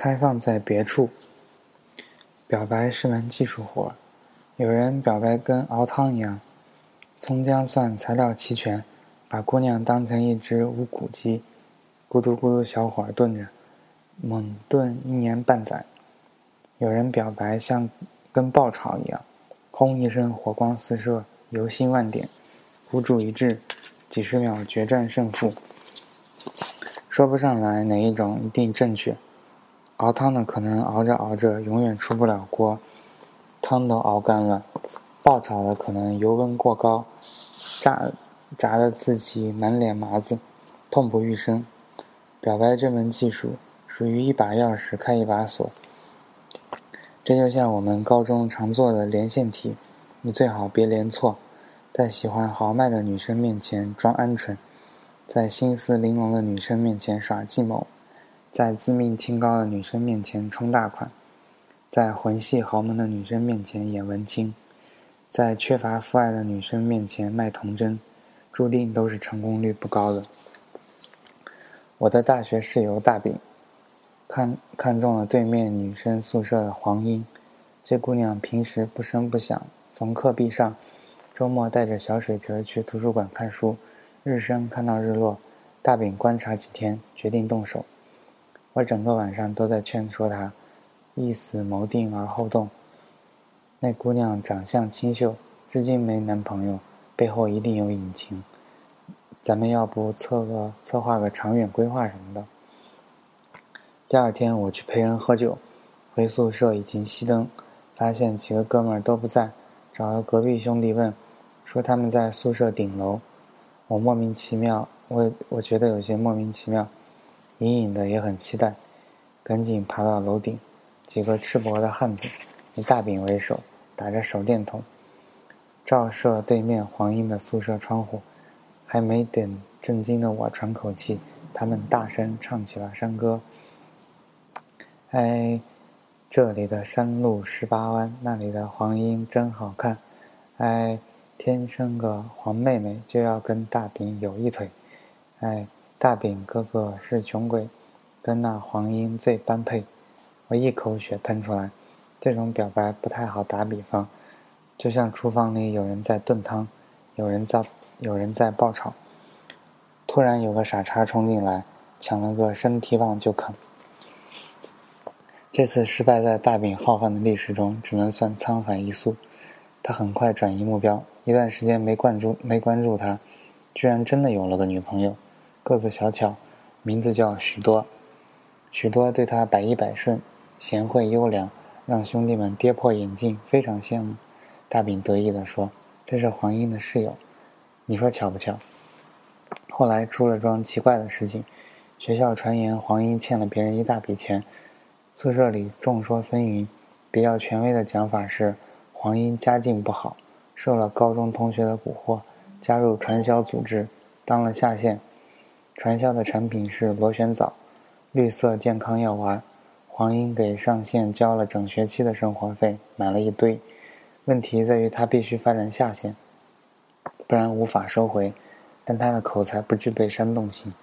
开放在别处。表白是门技术活儿，有人表白跟熬汤一样，葱姜蒜材料齐全，把姑娘当成一只无骨鸡，咕嘟咕嘟小火炖着，猛炖一年半载。有人表白像跟爆炒一样，轰一声火光四射，油星万点，孤注一掷，几十秒决战胜负。说不上来哪一种一定正确。熬汤的可能熬着熬着永远出不了锅，汤都熬干了；爆炒的可能油温过高，炸炸的自己满脸麻子，痛不欲生。表白这门技术属于一把钥匙开一把锁。这就像我们高中常做的连线题，你最好别连错。在喜欢豪迈的女生面前装鹌鹑。在心思玲珑的女生面前耍计谋，在自命清高的女生面前充大款，在魂系豪门的女生面前演文青，在缺乏父爱的女生面前卖童真，注定都是成功率不高的。我的大学室友大饼，看看中了对面女生宿舍的黄英，这姑娘平时不声不响，逢课必上，周末带着小水瓶去图书馆看书。日升看到日落，大饼观察几天，决定动手。我整个晚上都在劝说他，一死谋定而后动。那姑娘长相清秀，至今没男朋友，背后一定有隐情。咱们要不策个策划个长远规划什么的？第二天我去陪人喝酒，回宿舍已经熄灯，发现几个哥们儿都不在，找了隔壁兄弟问，说他们在宿舍顶楼。我莫名其妙，我我觉得有些莫名其妙，隐隐的也很期待，赶紧爬到楼顶，几个赤膊的汉子，以大饼为首，打着手电筒，照射对面黄英的宿舍窗户，还没等震惊的我喘口气，他们大声唱起了山歌。哎，这里的山路十八弯，那里的黄莺真好看，哎。天生个黄妹妹就要跟大饼有一腿，哎，大饼哥哥是穷鬼，跟那黄莺最般配。我一口血喷出来，这种表白不太好打比方，就像厨房里有人在炖汤，有人在有人在爆炒，突然有个傻叉冲进来，抢了个生提棒就啃。这次失败在大饼浩瀚的历史中，只能算沧海一粟。他很快转移目标。一段时间没关注，没关注他，居然真的有了个女朋友，个子小巧，名字叫许多。许多对他百依百顺，贤惠优良，让兄弟们跌破眼镜，非常羡慕。大饼得意地说：“这是黄英的室友，你说巧不巧？”后来出了桩奇怪的事情，学校传言黄英欠了别人一大笔钱，宿舍里众说纷纭，比较权威的讲法是黄英家境不好。受了高中同学的蛊惑，加入传销组织，当了下线。传销的产品是螺旋藻，绿色健康药丸。黄英给上线交了整学期的生活费，买了一堆。问题在于他必须发展下线，不然无法收回。但他的口才不具备煽动性，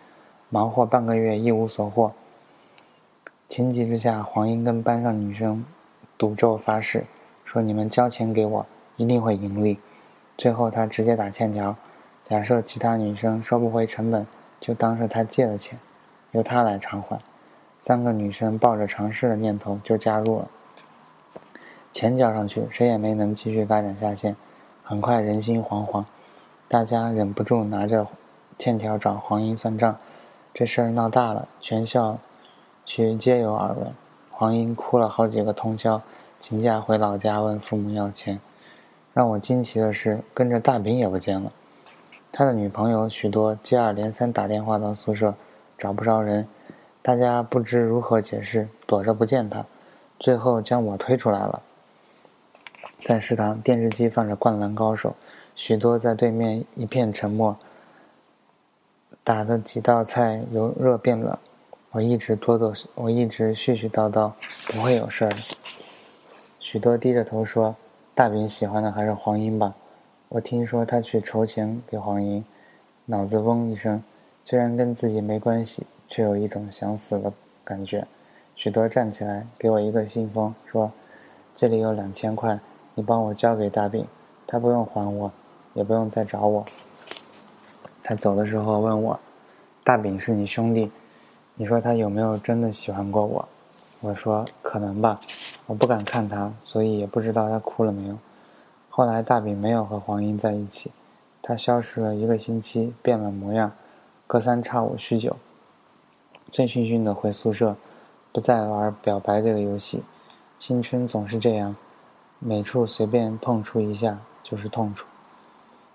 忙活半个月一无所获。情急之下，黄英跟班上女生赌咒发誓，说：“你们交钱给我。”一定会盈利。最后，他直接打欠条，假设其他女生收不回成本，就当是他借的钱，由他来偿还。三个女生抱着尝试的念头就加入了。钱交上去，谁也没能继续发展下线。很快人心惶惶，大家忍不住拿着欠条找黄英算账。这事儿闹大了，全校区皆有耳闻。黄英哭了好几个通宵，请假回老家问父母要钱。让我惊奇的是，跟着大饼也不见了。他的女朋友许多接二连三打电话到宿舍，找不着人，大家不知如何解释，躲着不见他，最后将我推出来了。在食堂，电视机放着《灌篮高手》，许多在对面一片沉默。打的几道菜由热变冷，我一直哆哆，我一直絮絮叨叨，不会有事儿。许多低着头说。大饼喜欢的还是黄英吧？我听说他去筹钱给黄英，脑子嗡一声，虽然跟自己没关系，却有一种想死的感觉。许多站起来，给我一个信封，说：“这里有两千块，你帮我交给大饼，他不用还我，也不用再找我。”他走的时候问我：“大饼是你兄弟，你说他有没有真的喜欢过我？”我说：“可能吧，我不敢看他，所以也不知道他哭了没有。”后来大饼没有和黄英在一起，他消失了一个星期，变了模样，隔三差五酗酒，醉醺醺的回宿舍，不再玩表白这个游戏。青春总是这样，每处随便碰触一下就是痛处。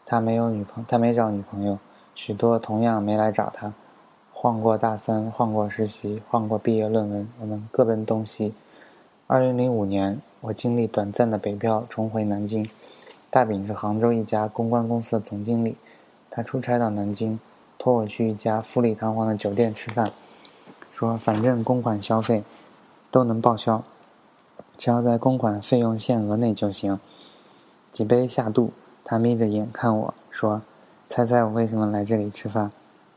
他没有女朋，他没找女朋友。许多同样没来找他，换过大三，换过实习，换过毕业论文，我们各奔东西。二零零五年，我经历短暂的北漂，重回南京。大饼是杭州一家公关公司的总经理，他出差到南京，托我去一家富丽堂皇的酒店吃饭，说反正公款消费都能报销，只要在公款费用限额内就行。几杯下肚，他眯着眼看我说。猜猜我为什么来这里吃饭？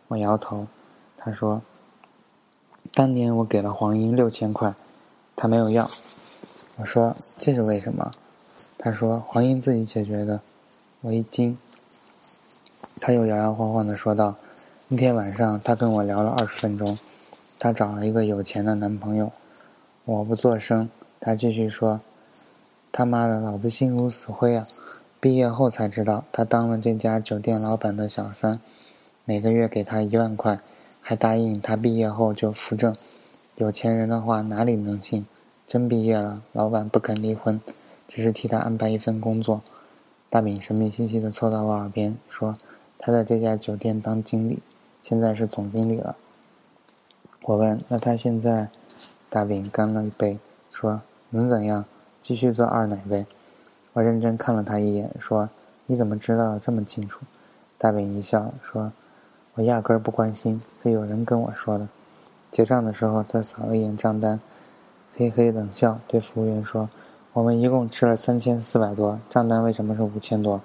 我摇头。他说：“当年我给了黄英六千块，他没有要。”我说：“这是为什么？”他说：“黄英自己解决的。”我一惊。他又摇摇晃晃的说道：“那天晚上他跟我聊了二十分钟，他找了一个有钱的男朋友。”我不作声。他继续说：“他妈的，老子心如死灰啊！”毕业后才知道，他当了这家酒店老板的小三，每个月给他一万块，还答应他毕业后就扶正。有钱人的话哪里能信？真毕业了，老板不肯离婚，只是替他安排一份工作。大饼神秘兮兮地凑到我耳边说：“他在这家酒店当经理，现在是总经理了。”我问：“那他现在？”大饼干了一杯，说：“能怎样？继续做二奶呗。”我认真看了他一眼，说：“你怎么知道的这么清楚？”大饼一笑，说：“我压根儿不关心，是有人跟我说的。”结账的时候，他扫了一眼账单，嘿嘿冷笑，对服务员说：“我们一共吃了三千四百多，账单为什么是五千多？”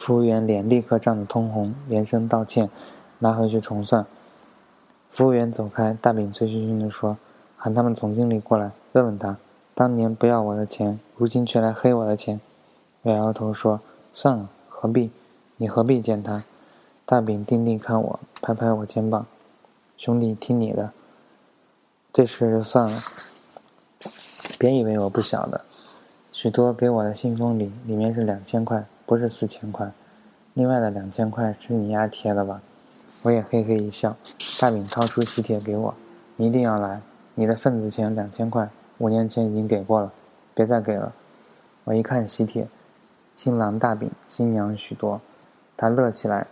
服务员脸立刻涨得通红，连声道歉，拿回去重算。服务员走开，大饼醉醺醺地说：“喊他们总经理过来，问问他。”当年不要我的钱，如今却来黑我的钱。我摇摇头说：“算了，何必？你何必见他？”大饼定定看我，拍拍我肩膀：“兄弟，听你的。这事就算了，别以为我不晓得。许多给我的信封里，里面是两千块，不是四千块。另外的两千块是你丫贴的吧？”我也嘿嘿一笑。大饼掏出喜帖给我：“你一定要来，你的份子钱两千块。”五年前已经给过了，别再给了。我一看喜帖，新郎大饼，新娘许多，他乐起来，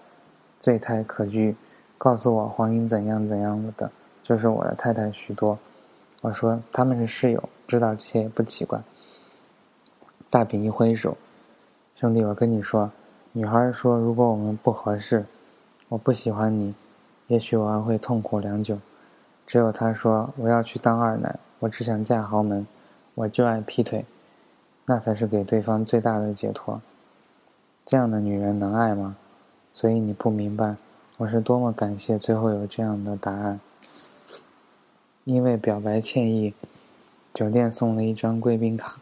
醉态可掬，告诉我黄英怎样怎样的，就是我的太太许多。我说他们是室友，知道这些也不奇怪。大饼一挥手，兄弟，我跟你说，女孩说如果我们不合适，我不喜欢你，也许我还会痛苦良久。只有他说我要去当二奶。我只想嫁豪门，我就爱劈腿，那才是给对方最大的解脱。这样的女人能爱吗？所以你不明白，我是多么感谢最后有这样的答案。因为表白歉意，酒店送了一张贵宾卡，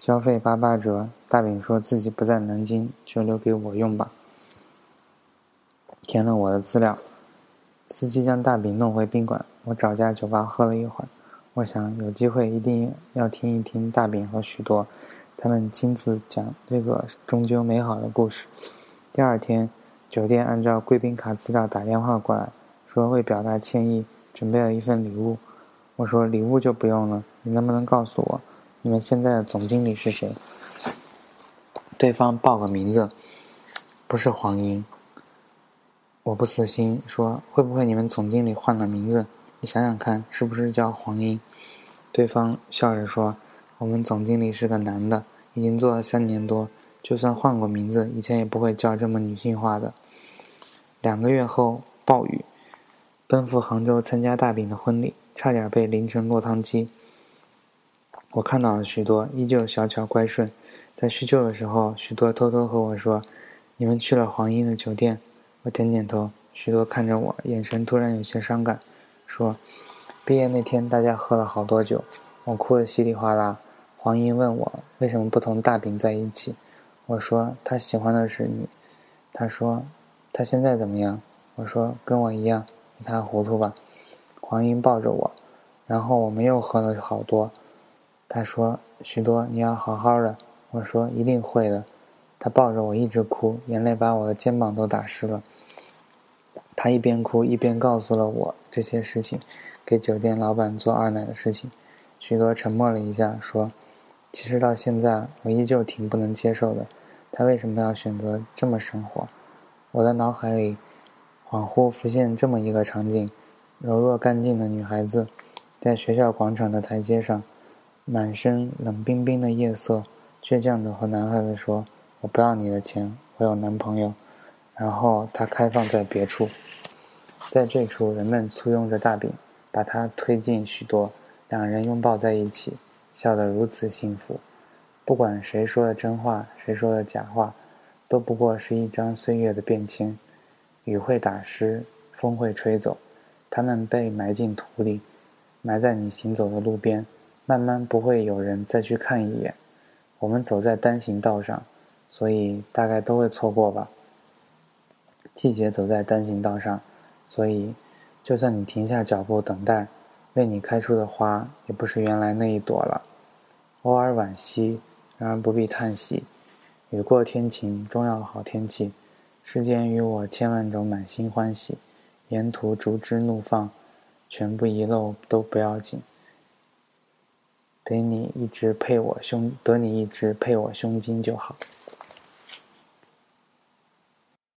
消费八八折。大饼说自己不在南京，就留给我用吧。填了我的资料，司机将大饼弄回宾馆，我找家酒吧喝了一会儿。我想有机会一定要听一听大饼和许多，他们亲自讲这个终究美好的故事。第二天，酒店按照贵宾卡资料打电话过来，说为表达歉意，准备了一份礼物。我说礼物就不用了，你能不能告诉我，你们现在的总经理是谁？对方报个名字，不是黄英。我不死心，说会不会你们总经理换了名字？你想想看，是不是叫黄英？对方笑着说：“我们总经理是个男的，已经做了三年多，就算换过名字，以前也不会叫这么女性化的。”两个月后，暴雨，奔赴杭州参加大饼的婚礼，差点被淋成落汤鸡。我看到了许多，依旧小巧乖顺。在叙旧的时候，许多偷偷和我说：“你们去了黄英的酒店。”我点点头。许多看着我，眼神突然有些伤感。说：“毕业那天，大家喝了好多酒，我哭得稀里哗啦。黄英问我为什么不同大饼在一起，我说他喜欢的是你。他说他现在怎么样？我说跟我一样，一塌糊涂吧。黄英抱着我，然后我们又喝了好多。他说许多你要好好的。我说一定会的。他抱着我一直哭，眼泪把我的肩膀都打湿了。他一边哭一边告诉了我这些事情。给酒店老板做二奶的事情，许多沉默了一下，说：“其实到现在，我依旧挺不能接受的。他为什么要选择这么生活？”我的脑海里恍惚浮现这么一个场景：柔弱干净的女孩子，在学校广场的台阶上，满身冷冰冰的夜色，倔强地和男孩子说：“我不要你的钱，我有男朋友。”然后他开放在别处，在这处，人们簇拥着大饼。把他推进许多，两人拥抱在一起，笑得如此幸福。不管谁说的真话，谁说的假话，都不过是一张岁月的便签。雨会打湿，风会吹走，它们被埋进土里，埋在你行走的路边，慢慢不会有人再去看一眼。我们走在单行道上，所以大概都会错过吧。季节走在单行道上，所以。就算你停下脚步等待，为你开出的花也不是原来那一朵了。偶尔惋惜，然而不必叹息。雨过天晴，终要好天气。世间与我千万种满心欢喜，沿途逐枝怒放，全部遗漏都不要紧。得你一直配我胸，得你一直配我胸襟就好。